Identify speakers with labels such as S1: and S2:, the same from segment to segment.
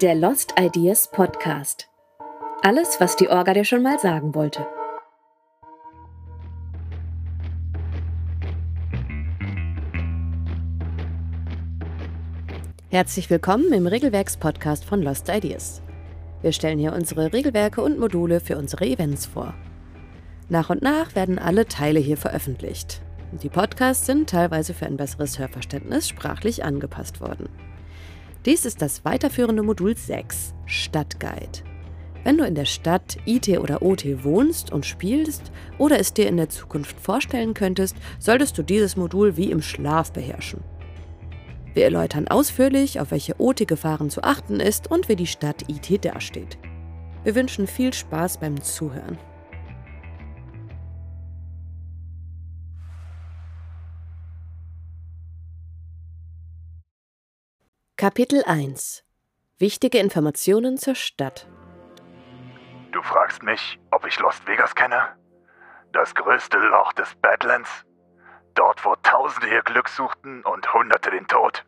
S1: Der Lost Ideas Podcast. Alles, was die Orga dir schon mal sagen wollte. Herzlich willkommen im Regelwerks-Podcast von Lost Ideas. Wir stellen hier unsere Regelwerke und Module für unsere Events vor. Nach und nach werden alle Teile hier veröffentlicht. Die Podcasts sind teilweise für ein besseres Hörverständnis sprachlich angepasst worden. Dies ist das weiterführende Modul 6, Stadtguide. Wenn du in der Stadt IT oder OT wohnst und spielst oder es dir in der Zukunft vorstellen könntest, solltest du dieses Modul wie im Schlaf beherrschen. Wir erläutern ausführlich, auf welche OT-Gefahren zu achten ist und wie die Stadt IT dasteht. Wir wünschen viel Spaß beim Zuhören. Kapitel 1 Wichtige Informationen zur Stadt
S2: Du fragst mich, ob ich Las Vegas kenne? Das größte Loch des Badlands? Dort, wo Tausende ihr Glück suchten und Hunderte den Tod?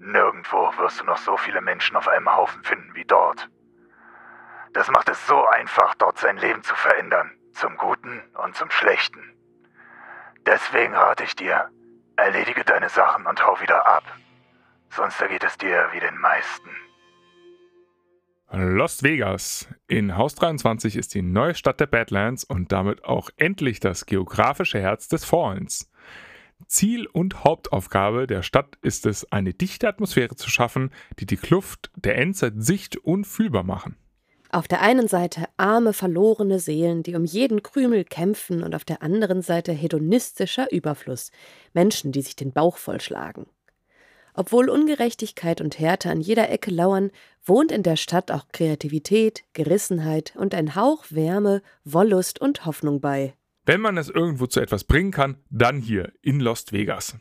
S2: Nirgendwo wirst du noch so viele Menschen auf einem Haufen finden wie dort. Das macht es so einfach, dort sein Leben zu verändern, zum Guten und zum Schlechten. Deswegen rate ich dir, erledige deine Sachen und hau wieder ab sonst ergeht es dir wie den meisten.
S3: Lost Vegas. In Haus 23 ist die neue Stadt der Badlands und damit auch endlich das geografische Herz des Fallens. Ziel und Hauptaufgabe der Stadt ist es, eine dichte Atmosphäre zu schaffen, die die Kluft der Endzeit sicht- und fühlbar machen.
S1: Auf der einen Seite arme, verlorene Seelen, die um jeden Krümel kämpfen, und auf der anderen Seite hedonistischer Überfluss, Menschen, die sich den Bauch vollschlagen. Obwohl Ungerechtigkeit und Härte an jeder Ecke lauern, wohnt in der Stadt auch Kreativität, Gerissenheit und ein Hauch Wärme, Wollust und Hoffnung bei.
S3: Wenn man es irgendwo zu etwas bringen kann, dann hier in Las Vegas.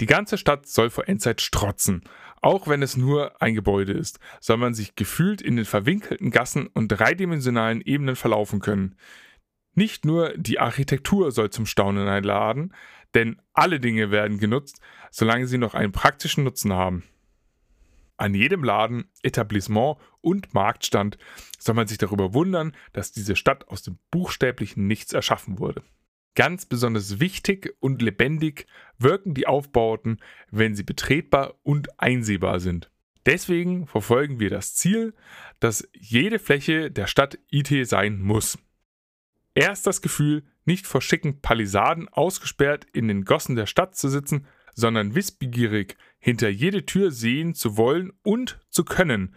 S3: Die ganze Stadt soll vor Endzeit strotzen. Auch wenn es nur ein Gebäude ist, soll man sich gefühlt in den verwinkelten Gassen und dreidimensionalen Ebenen verlaufen können. Nicht nur die Architektur soll zum Staunen einladen, denn alle Dinge werden genutzt, solange sie noch einen praktischen Nutzen haben. An jedem Laden, Etablissement und Marktstand soll man sich darüber wundern, dass diese Stadt aus dem buchstäblichen Nichts erschaffen wurde. Ganz besonders wichtig und lebendig wirken die Aufbauten, wenn sie betretbar und einsehbar sind. Deswegen verfolgen wir das Ziel, dass jede Fläche der Stadt IT sein muss. Erst das Gefühl, nicht vor schicken Palisaden ausgesperrt in den Gossen der Stadt zu sitzen, sondern wissbegierig hinter jede Tür sehen zu wollen und zu können.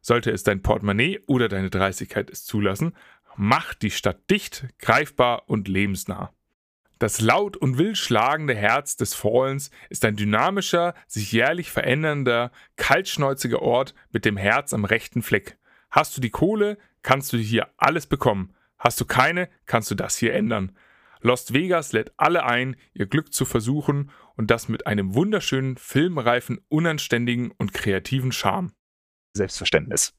S3: Sollte es dein Portemonnaie oder deine Dreistigkeit es zulassen, macht die Stadt dicht, greifbar und lebensnah. Das laut und wild schlagende Herz des Fallens ist ein dynamischer, sich jährlich verändernder, kaltschnäuziger Ort mit dem Herz am rechten Fleck. Hast du die Kohle, kannst du hier alles bekommen. Hast du keine, kannst du das hier ändern. Lost Vegas lädt alle ein, ihr Glück zu versuchen und das mit einem wunderschönen, filmreifen, unanständigen und kreativen Charme.
S2: Selbstverständnis.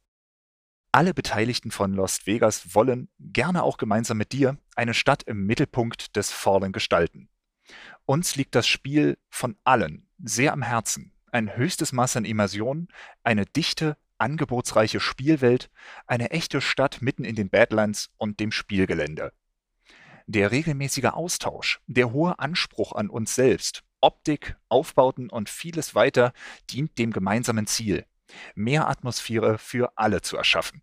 S2: Alle Beteiligten von Lost Vegas wollen, gerne auch gemeinsam mit dir, eine Stadt im Mittelpunkt des Fallen gestalten. Uns liegt das Spiel von allen sehr am Herzen. Ein höchstes Maß an Immersion, eine dichte, angebotsreiche Spielwelt, eine echte Stadt mitten in den Badlands und dem Spielgelände. Der regelmäßige Austausch, der hohe Anspruch an uns selbst, Optik, Aufbauten und vieles weiter dient dem gemeinsamen Ziel, mehr Atmosphäre für alle zu erschaffen.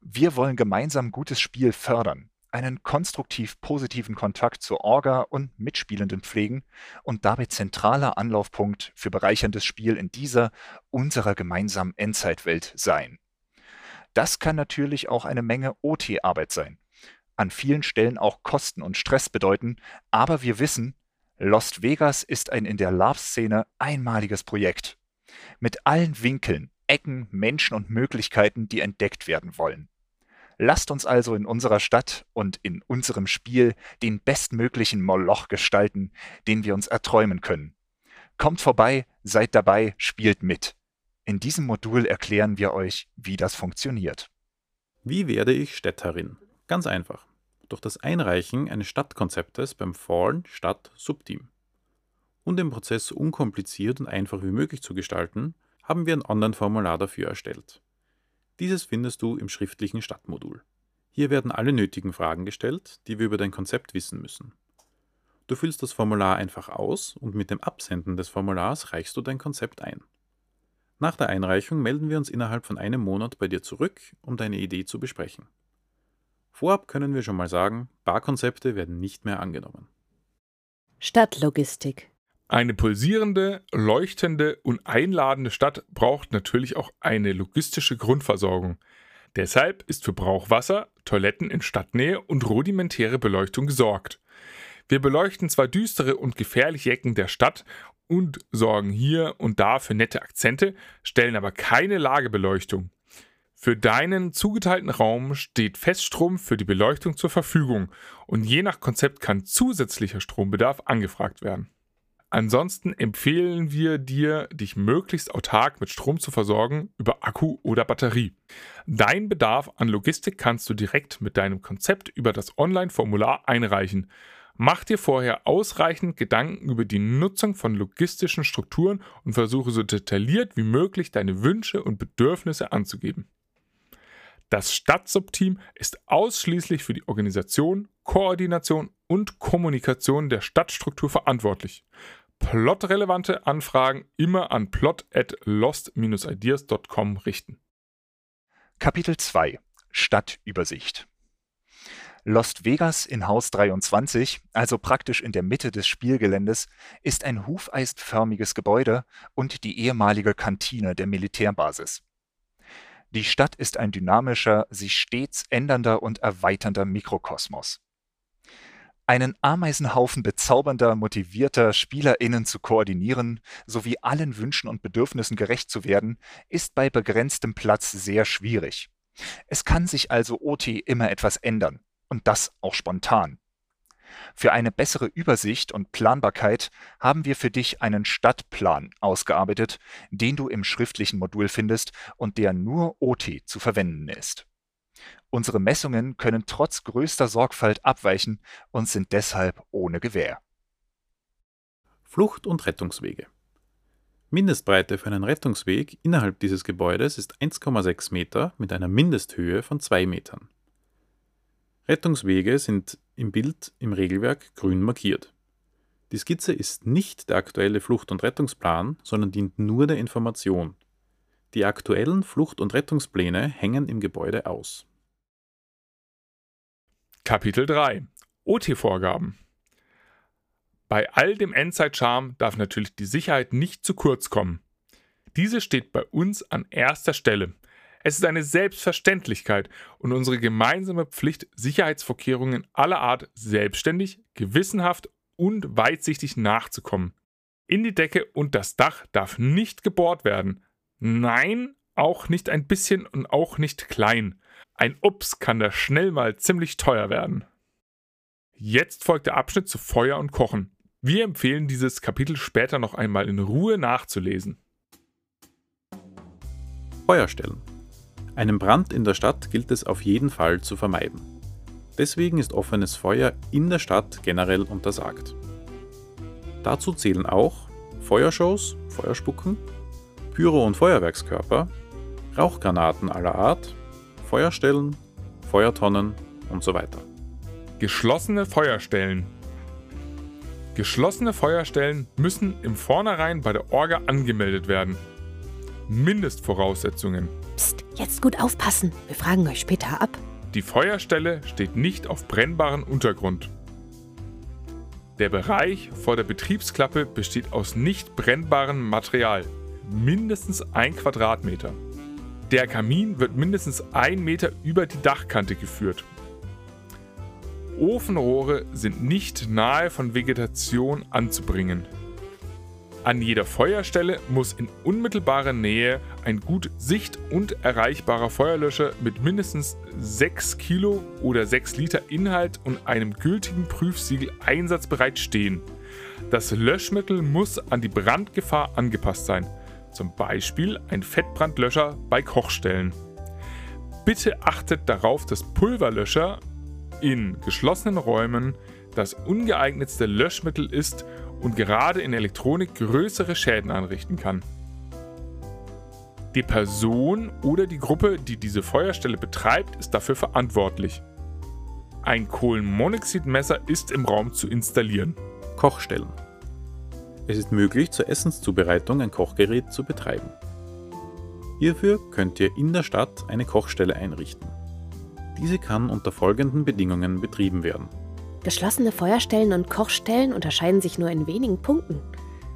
S2: Wir wollen gemeinsam gutes Spiel fördern, einen konstruktiv positiven Kontakt zur Orga und Mitspielenden pflegen und dabei zentraler Anlaufpunkt für bereicherndes Spiel in dieser unserer gemeinsamen Endzeitwelt sein. Das kann natürlich auch eine Menge OT-Arbeit sein, an vielen Stellen auch Kosten und Stress bedeuten, aber wir wissen, Lost Vegas ist ein in der Love-Szene einmaliges Projekt. Mit allen Winkeln, Ecken, Menschen und Möglichkeiten, die entdeckt werden wollen. Lasst uns also in unserer Stadt und in unserem Spiel den bestmöglichen Moloch gestalten, den wir uns erträumen können. Kommt vorbei, seid dabei, spielt mit. In diesem Modul erklären wir euch, wie das funktioniert.
S4: Wie werde ich Städterin? Ganz einfach. Durch das Einreichen eines Stadtkonzeptes beim Fallen Stadt Subteam. Um den Prozess unkompliziert und einfach wie möglich zu gestalten, haben wir ein Online-Formular dafür erstellt. Dieses findest du im schriftlichen Stadtmodul. Hier werden alle nötigen Fragen gestellt, die wir über dein Konzept wissen müssen. Du füllst das Formular einfach aus und mit dem Absenden des Formulars reichst du dein Konzept ein. Nach der Einreichung melden wir uns innerhalb von einem Monat bei dir zurück, um deine Idee zu besprechen. Vorab können wir schon mal sagen, Barkonzepte werden nicht mehr angenommen.
S1: Stadtlogistik.
S3: Eine pulsierende, leuchtende und einladende Stadt braucht natürlich auch eine logistische Grundversorgung. Deshalb ist für Brauchwasser, Toiletten in Stadtnähe und rudimentäre Beleuchtung gesorgt. Wir beleuchten zwar düstere und gefährliche Ecken der Stadt und sorgen hier und da für nette Akzente, stellen aber keine Lagebeleuchtung. Für deinen zugeteilten Raum steht Feststrom für die Beleuchtung zur Verfügung und je nach Konzept kann zusätzlicher Strombedarf angefragt werden. Ansonsten empfehlen wir dir, dich möglichst autark mit Strom zu versorgen über Akku oder Batterie. Dein Bedarf an Logistik kannst du direkt mit deinem Konzept über das Online-Formular einreichen. Mach dir vorher ausreichend Gedanken über die Nutzung von logistischen Strukturen und versuche so detailliert wie möglich deine Wünsche und Bedürfnisse anzugeben. Das Stadtsubteam ist ausschließlich für die Organisation, Koordination und Kommunikation der Stadtstruktur verantwortlich. Plotrelevante Anfragen immer an plot at lost-ideas.com richten.
S2: Kapitel 2 Stadtübersicht Lost Vegas in Haus 23, also praktisch in der Mitte des Spielgeländes, ist ein hufeistförmiges Gebäude und die ehemalige Kantine der Militärbasis. Die Stadt ist ein dynamischer, sich stets ändernder und erweiternder Mikrokosmos. Einen Ameisenhaufen bezaubernder, motivierter SpielerInnen zu koordinieren, sowie allen Wünschen und Bedürfnissen gerecht zu werden, ist bei begrenztem Platz sehr schwierig. Es kann sich also OT immer etwas ändern, und das auch spontan. Für eine bessere Übersicht und Planbarkeit haben wir für dich einen Stadtplan ausgearbeitet, den du im schriftlichen Modul findest und der nur OT zu verwenden ist. Unsere Messungen können trotz größter Sorgfalt abweichen und sind deshalb ohne Gewähr.
S4: Flucht- und Rettungswege. Mindestbreite für einen Rettungsweg innerhalb dieses Gebäudes ist 1,6 Meter mit einer Mindesthöhe von 2 Metern. Rettungswege sind im Bild im Regelwerk grün markiert. Die Skizze ist nicht der aktuelle Flucht- und Rettungsplan, sondern dient nur der Information. Die aktuellen Flucht- und Rettungspläne hängen im Gebäude aus.
S3: Kapitel 3 OT-Vorgaben Bei all dem Endzeit-Charme darf natürlich die Sicherheit nicht zu kurz kommen. Diese steht bei uns an erster Stelle. Es ist eine Selbstverständlichkeit und unsere gemeinsame Pflicht, Sicherheitsvorkehrungen aller Art selbstständig, gewissenhaft und weitsichtig nachzukommen. In die Decke und das Dach darf nicht gebohrt werden. Nein, auch nicht ein bisschen und auch nicht klein. Ein Ups kann da schnell mal ziemlich teuer werden. Jetzt folgt der Abschnitt zu Feuer und Kochen. Wir empfehlen dieses Kapitel später noch einmal in Ruhe nachzulesen.
S4: Feuerstellen. Einen Brand in der Stadt gilt es auf jeden Fall zu vermeiden. Deswegen ist offenes Feuer in der Stadt generell untersagt. Dazu zählen auch Feuershows, Feuerspucken, Pyro- und Feuerwerkskörper, Rauchgranaten aller Art, Feuerstellen, Feuertonnen und so weiter.
S3: Geschlossene Feuerstellen. Geschlossene Feuerstellen müssen im Vornherein bei der Orga angemeldet werden. Mindestvoraussetzungen.
S1: Psst, jetzt gut aufpassen. Wir fragen euch später ab.
S3: Die Feuerstelle steht nicht auf brennbaren Untergrund. Der Bereich vor der Betriebsklappe besteht aus nicht brennbarem Material, mindestens ein Quadratmeter. Der Kamin wird mindestens ein Meter über die Dachkante geführt. Ofenrohre sind nicht nahe von Vegetation anzubringen. An jeder Feuerstelle muss in unmittelbarer Nähe ein gut sicht- und erreichbarer Feuerlöscher mit mindestens 6 Kilo oder 6 Liter Inhalt und einem gültigen Prüfsiegel einsatzbereit stehen. Das Löschmittel muss an die Brandgefahr angepasst sein, zum Beispiel ein Fettbrandlöscher bei Kochstellen. Bitte achtet darauf, dass Pulverlöscher in geschlossenen Räumen das ungeeignetste Löschmittel ist und gerade in Elektronik größere Schäden anrichten kann. Die Person oder die Gruppe, die diese Feuerstelle betreibt, ist dafür verantwortlich. Ein Kohlenmonoxidmesser ist im Raum zu installieren.
S4: Kochstellen. Es ist möglich, zur Essenszubereitung ein Kochgerät zu betreiben. Hierfür könnt ihr in der Stadt eine Kochstelle einrichten. Diese kann unter folgenden Bedingungen betrieben werden.
S1: Geschlossene Feuerstellen und Kochstellen unterscheiden sich nur in wenigen Punkten.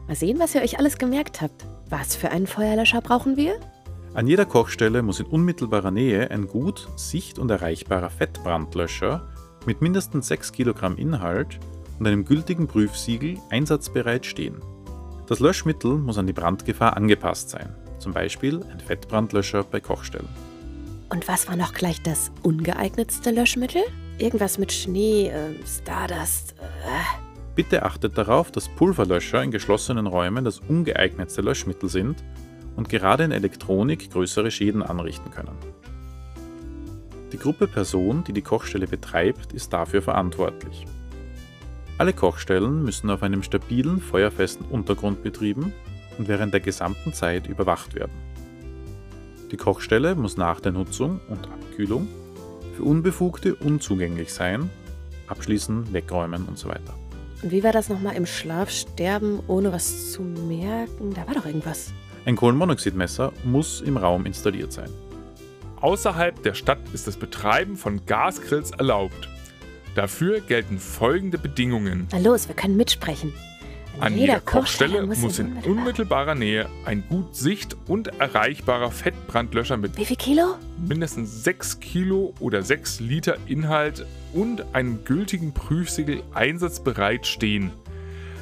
S1: Mal sehen, was ihr euch alles gemerkt habt. Was für einen Feuerlöscher brauchen wir?
S4: An jeder Kochstelle muss in unmittelbarer Nähe ein gut sicht- und erreichbarer Fettbrandlöscher mit mindestens 6 Kilogramm Inhalt und einem gültigen Prüfsiegel einsatzbereit stehen. Das Löschmittel muss an die Brandgefahr angepasst sein, zum Beispiel ein Fettbrandlöscher bei Kochstellen.
S1: Und was war noch gleich das ungeeignetste Löschmittel? Irgendwas mit Schnee, äh, Stardust. Äh.
S4: Bitte achtet darauf, dass Pulverlöscher in geschlossenen Räumen das ungeeignetste Löschmittel sind und gerade in Elektronik größere Schäden anrichten können. Die Gruppe Person, die die Kochstelle betreibt, ist dafür verantwortlich. Alle Kochstellen müssen auf einem stabilen, feuerfesten Untergrund betrieben und während der gesamten Zeit überwacht werden. Die Kochstelle muss nach der Nutzung und Abkühlung für Unbefugte unzugänglich sein, abschließen, wegräumen und so weiter.
S1: Und wie war das nochmal im Schlaf sterben, ohne was zu merken? Da war doch irgendwas.
S4: Ein Kohlenmonoxidmesser muss im Raum installiert sein.
S3: Außerhalb der Stadt ist das Betreiben von Gasgrills erlaubt. Dafür gelten folgende Bedingungen.
S1: Na los, wir können mitsprechen.
S3: An jeder Kochstelle muss in unmittelbarer Nähe ein gut sicht- und erreichbarer Fettbrandlöscher mit
S1: Wie viel Kilo?
S3: mindestens 6 Kilo oder 6 Liter Inhalt und einem gültigen Prüfsiegel einsatzbereit stehen.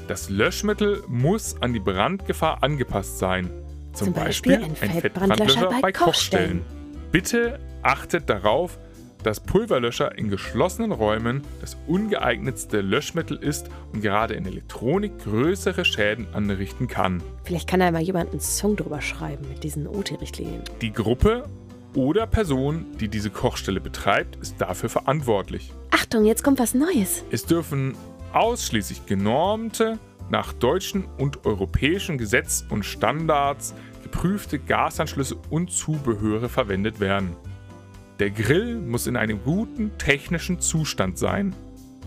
S3: Das Löschmittel muss an die Brandgefahr angepasst sein. Zum,
S1: Zum Beispiel
S3: Beispiel, ein
S1: Fettbrandlöscher
S3: Fettbrandlöscher
S1: bei
S3: bei Kochstellen. Bitte achtet darauf, dass Pulverlöscher in geschlossenen Räumen das ungeeignetste Löschmittel ist und gerade in Elektronik größere Schäden anrichten kann.
S1: Vielleicht kann da mal jemand einen Song drüber schreiben mit diesen OT-Richtlinien.
S3: Die Gruppe oder Person, die diese Kochstelle betreibt, ist dafür verantwortlich.
S1: Achtung, jetzt kommt was Neues.
S3: Es dürfen ausschließlich genormte, nach deutschen und europäischen Gesetz und Standards geprüfte Gasanschlüsse und Zubehöre verwendet werden. Der Grill muss in einem guten technischen Zustand sein.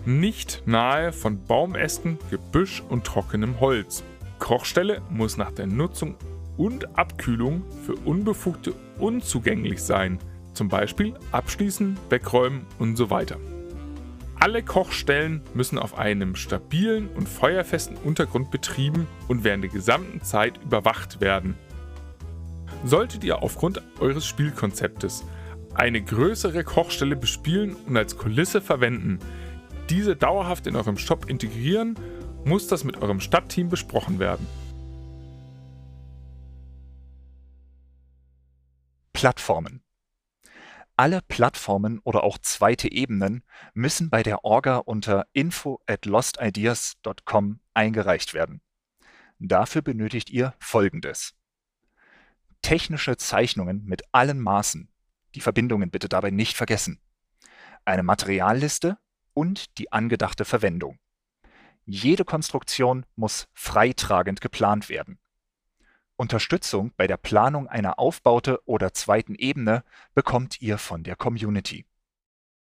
S3: Nicht nahe von Baumästen, Gebüsch und trockenem Holz. Kochstelle muss nach der Nutzung und Abkühlung für Unbefugte unzugänglich sein. Zum Beispiel abschließen, wegräumen und so weiter. Alle Kochstellen müssen auf einem stabilen und feuerfesten Untergrund betrieben und während der gesamten Zeit überwacht werden. Solltet ihr aufgrund eures Spielkonzeptes eine größere Kochstelle bespielen und als Kulisse verwenden, diese dauerhaft in eurem Shop integrieren, muss das mit eurem Stadtteam besprochen werden.
S2: Plattformen. Alle Plattformen oder auch zweite Ebenen müssen bei der Orga unter info at lostideas.com eingereicht werden. Dafür benötigt ihr folgendes. Technische Zeichnungen mit allen Maßen. Die Verbindungen bitte dabei nicht vergessen. Eine Materialliste und die angedachte Verwendung. Jede Konstruktion muss freitragend geplant werden. Unterstützung bei der Planung einer Aufbaute oder zweiten Ebene bekommt ihr von der Community.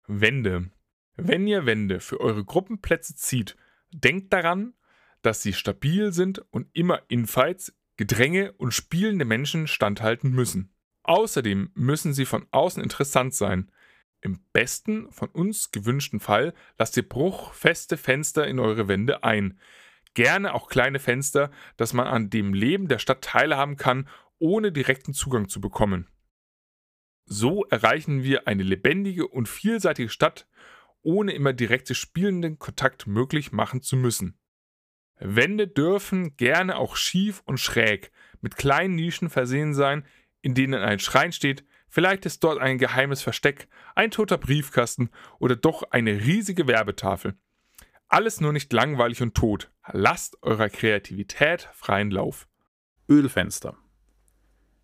S3: Wände. Wenn ihr Wände für eure Gruppenplätze zieht, denkt daran, dass sie stabil sind und immer Infights, Gedränge und spielende Menschen standhalten müssen. Außerdem müssen sie von außen interessant sein. Im besten von uns gewünschten Fall lasst ihr bruchfeste Fenster in eure Wände ein. Gerne auch kleine Fenster, dass man an dem Leben der Stadt teilhaben kann, ohne direkten Zugang zu bekommen. So erreichen wir eine lebendige und vielseitige Stadt, ohne immer direkte spielenden Kontakt möglich machen zu müssen. Wände dürfen gerne auch schief und schräg mit kleinen Nischen versehen sein, in denen ein Schrein steht, vielleicht ist dort ein geheimes Versteck, ein toter Briefkasten oder doch eine riesige Werbetafel. Alles nur nicht langweilig und tot. Lasst eurer Kreativität freien Lauf.
S4: Ölfenster.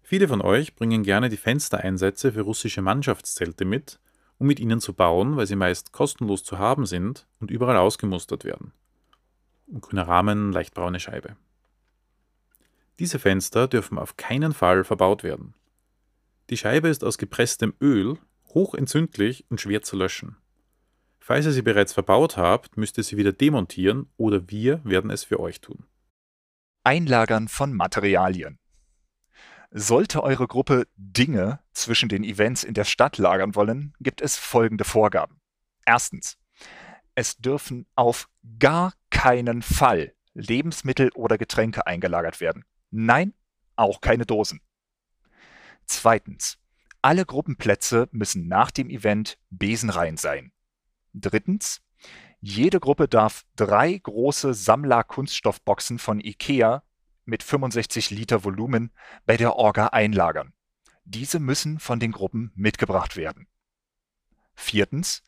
S4: Viele von euch bringen gerne die Fenstereinsätze für russische Mannschaftszelte mit, um mit ihnen zu bauen, weil sie meist kostenlos zu haben sind und überall ausgemustert werden. Grüner Rahmen, leicht braune Scheibe. Diese Fenster dürfen auf keinen Fall verbaut werden. Die Scheibe ist aus gepresstem Öl, hochentzündlich und schwer zu löschen. Falls ihr sie bereits verbaut habt, müsst ihr sie wieder demontieren oder wir werden es für euch tun.
S2: Einlagern von Materialien. Sollte eure Gruppe Dinge zwischen den Events in der Stadt lagern wollen, gibt es folgende Vorgaben. Erstens. Es dürfen auf gar keinen Fall Lebensmittel oder Getränke eingelagert werden. Nein, auch keine Dosen. Zweitens. Alle Gruppenplätze müssen nach dem Event besenrein sein. Drittens. Jede Gruppe darf drei große Sammler-Kunststoffboxen von IKEA mit 65 Liter Volumen bei der Orga einlagern. Diese müssen von den Gruppen mitgebracht werden. Viertens.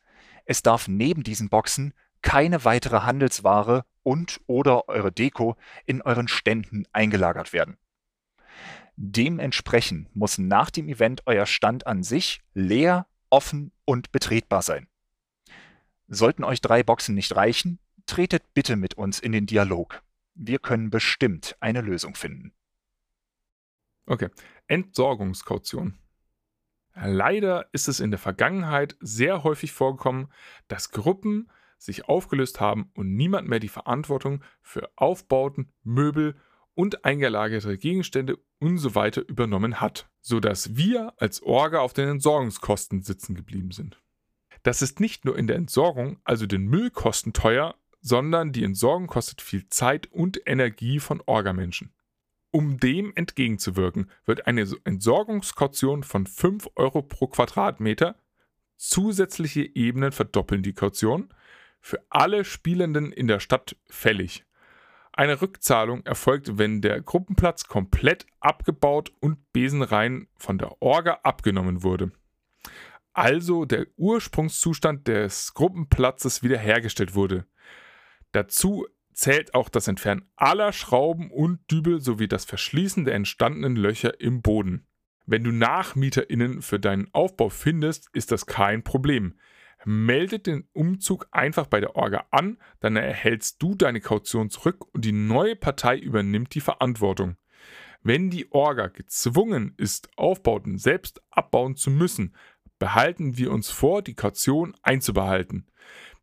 S2: Es darf neben diesen Boxen keine weitere Handelsware und/oder eure Deko in euren Ständen eingelagert werden. Dementsprechend muss nach dem Event euer Stand an sich leer, offen und betretbar sein. Sollten euch drei Boxen nicht reichen, tretet bitte mit uns in den Dialog. Wir können bestimmt eine Lösung finden.
S3: Okay. Entsorgungskaution. Leider ist es in der Vergangenheit sehr häufig vorgekommen, dass Gruppen sich aufgelöst haben und niemand mehr die Verantwortung für Aufbauten, Möbel und eingelagerte Gegenstände usw. So übernommen hat, sodass wir als Orga auf den Entsorgungskosten sitzen geblieben sind. Das ist nicht nur in der Entsorgung, also den Müllkosten teuer, sondern die Entsorgung kostet viel Zeit und Energie von Orgamenschen. Um dem entgegenzuwirken, wird eine Entsorgungskaution von 5 Euro pro Quadratmeter, zusätzliche Ebenen verdoppeln die Kaution, für alle Spielenden in der Stadt fällig. Eine Rückzahlung erfolgt, wenn der Gruppenplatz komplett abgebaut und besenrein von der Orga abgenommen wurde. Also der Ursprungszustand des Gruppenplatzes wiederhergestellt wurde. Dazu zählt auch das Entfernen aller Schrauben und Dübel sowie das Verschließen der entstandenen Löcher im Boden. Wenn du NachmieterInnen für deinen Aufbau findest, ist das kein Problem. Meldet den Umzug einfach bei der Orga an, dann erhältst du deine Kaution zurück und die neue Partei übernimmt die Verantwortung. Wenn die Orga gezwungen ist, Aufbauten selbst abbauen zu müssen, behalten wir uns vor, die Kaution einzubehalten.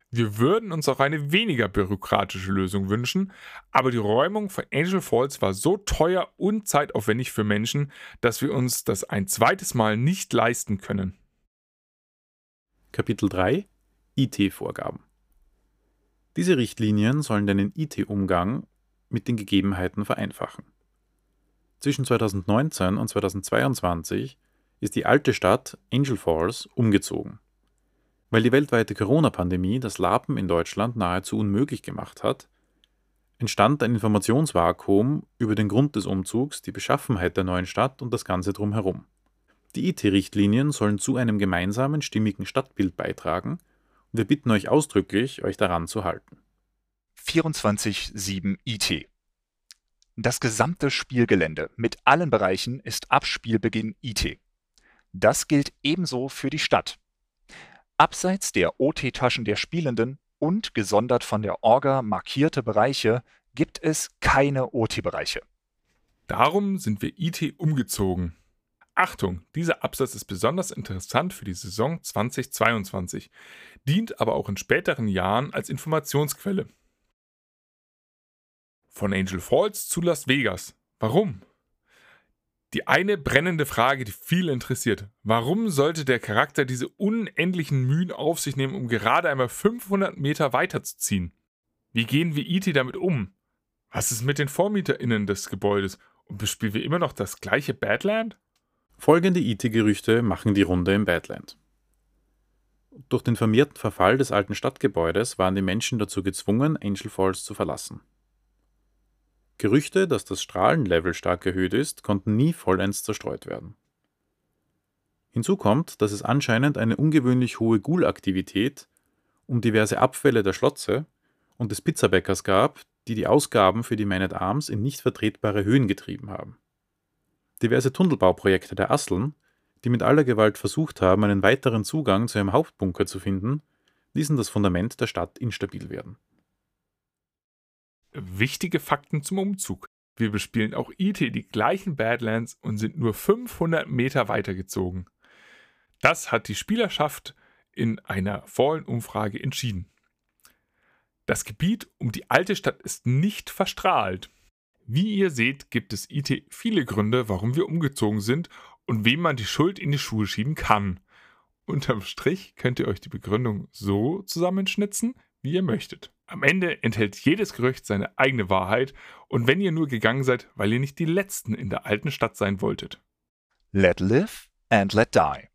S3: Wir würden uns auch eine weniger bürokratische Lösung wünschen, aber die Räumung von Angel Falls war so teuer und zeitaufwendig für Menschen, dass wir uns das ein zweites Mal nicht leisten können.
S4: Kapitel 3 IT-Vorgaben Diese Richtlinien sollen deinen IT-Umgang mit den Gegebenheiten vereinfachen. Zwischen 2019 und 2022 ist die alte Stadt Angel Falls umgezogen. Weil die weltweite Corona-Pandemie das Lapen in Deutschland nahezu unmöglich gemacht hat, entstand ein Informationsvakuum über den Grund des Umzugs, die Beschaffenheit der neuen Stadt und das Ganze drumherum. Die IT-Richtlinien sollen zu einem gemeinsamen, stimmigen Stadtbild beitragen und wir bitten euch ausdrücklich, euch daran zu halten.
S2: 24.7 IT Das gesamte Spielgelände mit allen Bereichen ist ab Spielbeginn IT. Das gilt ebenso für die Stadt. Abseits der OT-Taschen der Spielenden und gesondert von der Orga markierte Bereiche gibt es keine OT-Bereiche.
S3: Darum sind wir IT umgezogen. Achtung, dieser Absatz ist besonders interessant für die Saison 2022, dient aber auch in späteren Jahren als Informationsquelle. Von Angel Falls zu Las Vegas. Warum? Die eine brennende Frage, die viele interessiert. Warum sollte der Charakter diese unendlichen Mühen auf sich nehmen, um gerade einmal 500 Meter weiterzuziehen? Wie gehen wir IT e damit um? Was ist mit den VormieterInnen des Gebäudes? Und bespielen wir immer noch das gleiche Badland?
S4: Folgende IT-Gerüchte machen die Runde im Badland. Durch den vermehrten Verfall des alten Stadtgebäudes waren die Menschen dazu gezwungen, Angel Falls zu verlassen. Gerüchte, dass das Strahlenlevel stark erhöht ist, konnten nie vollends zerstreut werden. Hinzu kommt, dass es anscheinend eine ungewöhnlich hohe Ghoul-Aktivität um diverse Abfälle der Schlotze und des Pizzabäckers gab, die die Ausgaben für die Man at Arms in nicht vertretbare Höhen getrieben haben. Diverse Tunnelbauprojekte der Asseln, die mit aller Gewalt versucht haben, einen weiteren Zugang zu einem Hauptbunker zu finden, ließen das Fundament der Stadt instabil werden.
S3: Wichtige Fakten zum Umzug. Wir bespielen auch IT die gleichen Badlands und sind nur 500 Meter weitergezogen. Das hat die Spielerschaft in einer Fallen-Umfrage entschieden. Das Gebiet um die alte Stadt ist nicht verstrahlt. Wie ihr seht, gibt es IT viele Gründe, warum wir umgezogen sind und wem man die Schuld in die Schuhe schieben kann. Unterm Strich könnt ihr euch die Begründung so zusammenschnitzen, wie ihr möchtet. Am Ende enthält jedes Gerücht seine eigene Wahrheit und wenn ihr nur gegangen seid, weil ihr nicht die Letzten in der alten Stadt sein wolltet.
S2: Let live and let die.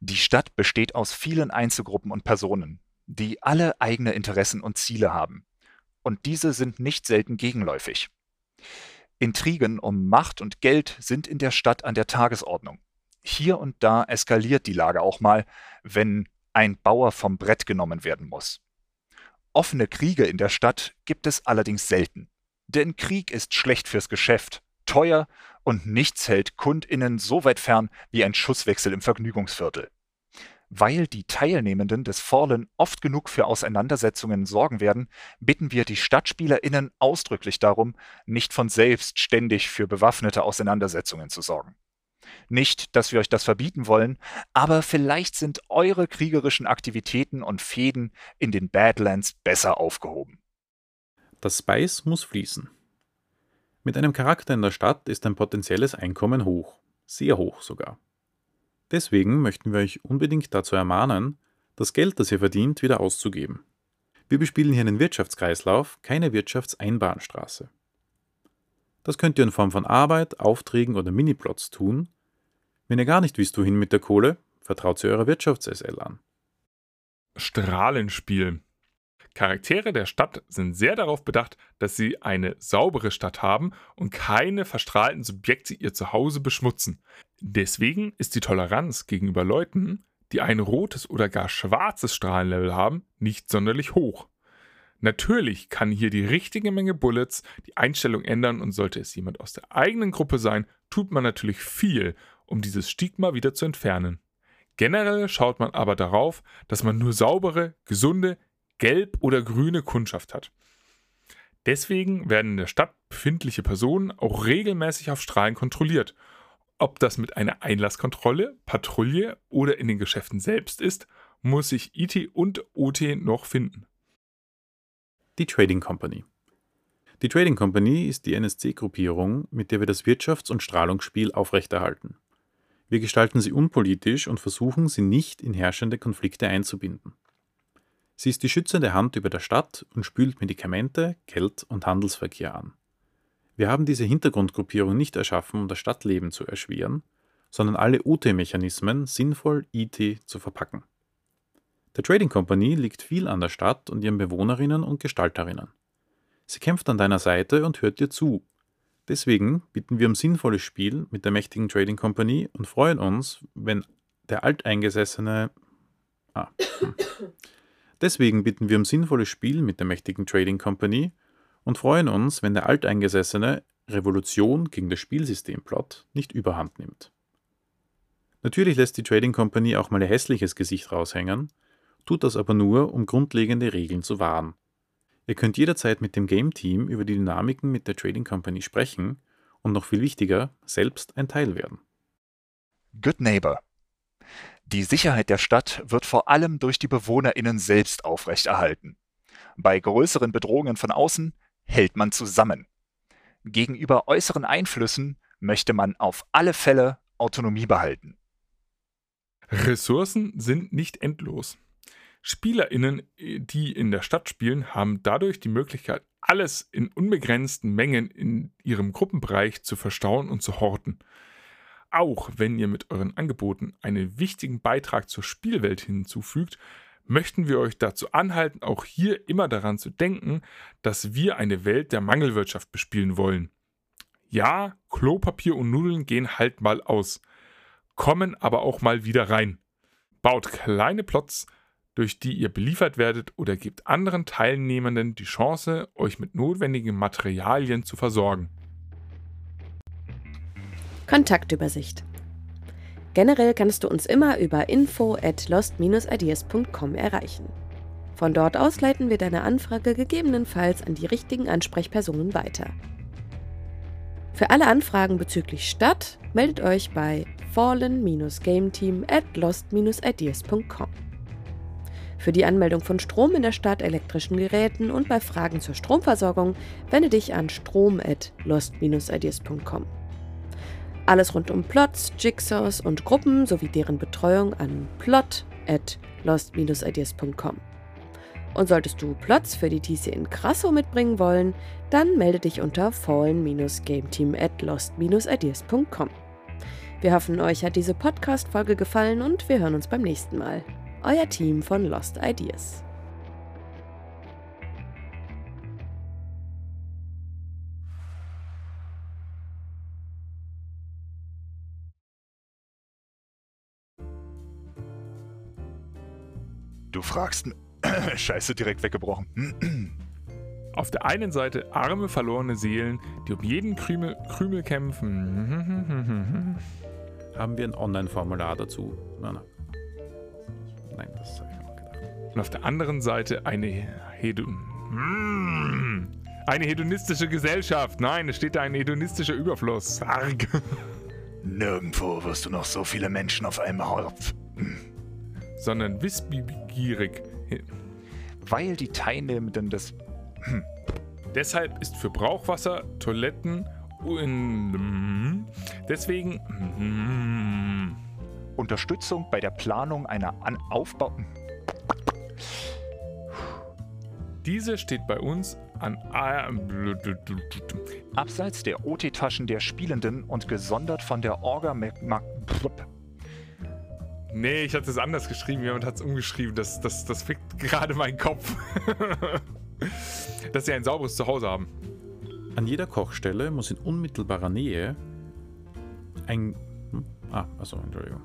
S2: Die Stadt besteht aus vielen Einzelgruppen und Personen, die alle eigene Interessen und Ziele haben. Und diese sind nicht selten gegenläufig. Intrigen um Macht und Geld sind in der Stadt an der Tagesordnung. Hier und da eskaliert die Lage auch mal, wenn ein Bauer vom Brett genommen werden muss. Offene Kriege in der Stadt gibt es allerdings selten. Denn Krieg ist schlecht fürs Geschäft, teuer und nichts hält Kundinnen so weit fern wie ein Schusswechsel im Vergnügungsviertel. Weil die Teilnehmenden des Fallen oft genug für Auseinandersetzungen sorgen werden, bitten wir die StadtspielerInnen ausdrücklich darum, nicht von selbst ständig für bewaffnete Auseinandersetzungen zu sorgen. Nicht, dass wir euch das verbieten wollen, aber vielleicht sind eure kriegerischen Aktivitäten und Fäden in den Badlands besser aufgehoben.
S4: Das Spice muss fließen. Mit einem Charakter in der Stadt ist ein potenzielles Einkommen hoch, sehr hoch sogar. Deswegen möchten wir euch unbedingt dazu ermahnen, das Geld, das ihr verdient, wieder auszugeben. Wir bespielen hier einen Wirtschaftskreislauf, keine Wirtschaftseinbahnstraße. Das könnt ihr in Form von Arbeit, Aufträgen oder Miniplots tun. Wenn ihr gar nicht wisst, wohin mit der Kohle, vertraut sie eurer Wirtschafts-SL an.
S3: Strahlenspiel. Charaktere der Stadt sind sehr darauf bedacht, dass sie eine saubere Stadt haben und keine verstrahlten Subjekte ihr Zuhause beschmutzen. Deswegen ist die Toleranz gegenüber Leuten, die ein rotes oder gar schwarzes Strahlenlevel haben, nicht sonderlich hoch. Natürlich kann hier die richtige Menge Bullets die Einstellung ändern und sollte es jemand aus der eigenen Gruppe sein, tut man natürlich viel, um dieses Stigma wieder zu entfernen. Generell schaut man aber darauf, dass man nur saubere, gesunde, gelb oder grüne Kundschaft hat. Deswegen werden in der Stadt befindliche Personen auch regelmäßig auf Strahlen kontrolliert. Ob das mit einer Einlasskontrolle, Patrouille oder in den Geschäften selbst ist, muss sich IT und OT noch finden.
S4: Die Trading Company. Die Trading Company ist die NSC-Gruppierung, mit der wir das Wirtschafts- und Strahlungsspiel aufrechterhalten. Wir gestalten sie unpolitisch und versuchen, sie nicht in herrschende Konflikte einzubinden. Sie ist die schützende Hand über der Stadt und spült Medikamente, Geld und Handelsverkehr an. Wir haben diese Hintergrundgruppierung nicht erschaffen, um das Stadtleben zu erschweren, sondern alle UT-Mechanismen sinnvoll IT zu verpacken. Der Trading Company liegt viel an der Stadt und ihren Bewohnerinnen und Gestalterinnen. Sie kämpft an deiner Seite und hört dir zu. Deswegen bitten wir um sinnvolles Spiel mit der mächtigen Trading Company und freuen uns, wenn der alteingesessene. Ah. Deswegen bitten wir um sinnvolles Spiel mit der mächtigen Trading Company und freuen uns, wenn der alteingesessene Revolution gegen das Spielsystem-Plot nicht überhand nimmt. Natürlich lässt die Trading Company auch mal ihr hässliches Gesicht raushängen, tut das aber nur, um grundlegende Regeln zu wahren. Ihr könnt jederzeit mit dem Game Team über die Dynamiken mit der Trading Company sprechen und noch viel wichtiger, selbst ein Teil werden.
S2: Good Neighbor die Sicherheit der Stadt wird vor allem durch die BewohnerInnen selbst aufrechterhalten. Bei größeren Bedrohungen von außen hält man zusammen. Gegenüber äußeren Einflüssen möchte man auf alle Fälle Autonomie behalten.
S3: Ressourcen sind nicht endlos. SpielerInnen, die in der Stadt spielen, haben dadurch die Möglichkeit, alles in unbegrenzten Mengen in ihrem Gruppenbereich zu verstauen und zu horten auch wenn ihr mit euren Angeboten einen wichtigen Beitrag zur Spielwelt hinzufügt, möchten wir euch dazu anhalten, auch hier immer daran zu denken, dass wir eine Welt der Mangelwirtschaft bespielen wollen. Ja, Klopapier und Nudeln gehen halt mal aus, kommen aber auch mal wieder rein. Baut kleine Plots, durch die ihr beliefert werdet oder gebt anderen Teilnehmenden die Chance, euch mit notwendigen Materialien zu versorgen.
S1: Kontaktübersicht. Generell kannst du uns immer über info at lost-ideas.com erreichen. Von dort aus leiten wir deine Anfrage gegebenenfalls an die richtigen Ansprechpersonen weiter. Für alle Anfragen bezüglich Stadt meldet euch bei fallen-gameteam at lost-ideas.com. Für die Anmeldung von Strom in der Stadt, elektrischen Geräten und bei Fragen zur Stromversorgung wende dich an strom@lost-ideas.com. Alles rund um Plots, Jigsaws und Gruppen sowie deren Betreuung an plot@lost-ideas.com. Und solltest du Plots für die TC in Krasso mitbringen wollen, dann melde dich unter fallen-gameteam at lost-ideas.com. Wir hoffen, euch hat diese Podcast-Folge gefallen und wir hören uns beim nächsten Mal euer Team von Lost Ideas.
S2: Du fragst. Scheiße, direkt weggebrochen.
S3: Auf der einen Seite arme, verlorene Seelen, die um jeden Krümel, Krümel kämpfen.
S4: Haben wir ein Online-Formular dazu? Nein, nein. Nein, das habe ich auch gedacht.
S3: Und auf der anderen Seite eine Hedon. Mm. Eine hedonistische Gesellschaft. Nein, es steht da ein hedonistischer Überfluss. Arg.
S2: Nirgendwo wirst du noch so viele Menschen auf einem Haupt.
S3: Sondern wissbegierig.
S2: Weil die Teilnehmenden des.
S3: Deshalb ist für Brauchwasser, Toiletten und deswegen
S2: Unterstützung bei der Planung einer An Aufbau.
S3: Diese steht bei uns an
S2: Abseits der OT-Taschen der Spielenden und gesondert von der Orga.
S3: Nee, ich hatte es anders geschrieben, jemand hat es umgeschrieben. Das, das, das fickt gerade meinen Kopf. Dass sie ein sauberes Zuhause haben.
S4: An jeder Kochstelle muss in unmittelbarer Nähe ein. Hm? Ah, achso, Entschuldigung.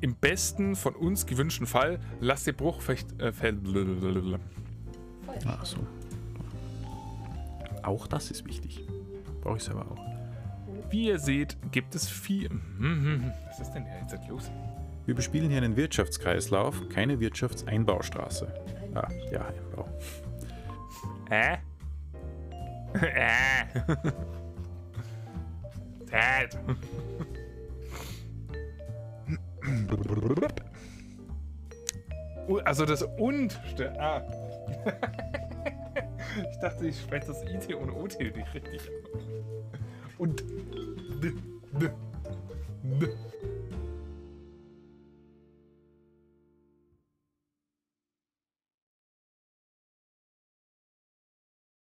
S3: Im besten von uns gewünschten Fall lasst ihr Bruchfecht. Äh,
S4: Ach so. Auch das ist wichtig. Brauche ich selber auch.
S3: Wie ihr seht, gibt es vier. Was ist denn jetzt los?
S4: Wir bespielen hier einen Wirtschaftskreislauf, keine Wirtschaftseinbaustraße. Ah, ja, Einbau.
S3: Äh? äh. Dad. Also das und. Ah. Ich dachte, ich spreche das IT und OT nicht richtig. Und. D, d, d.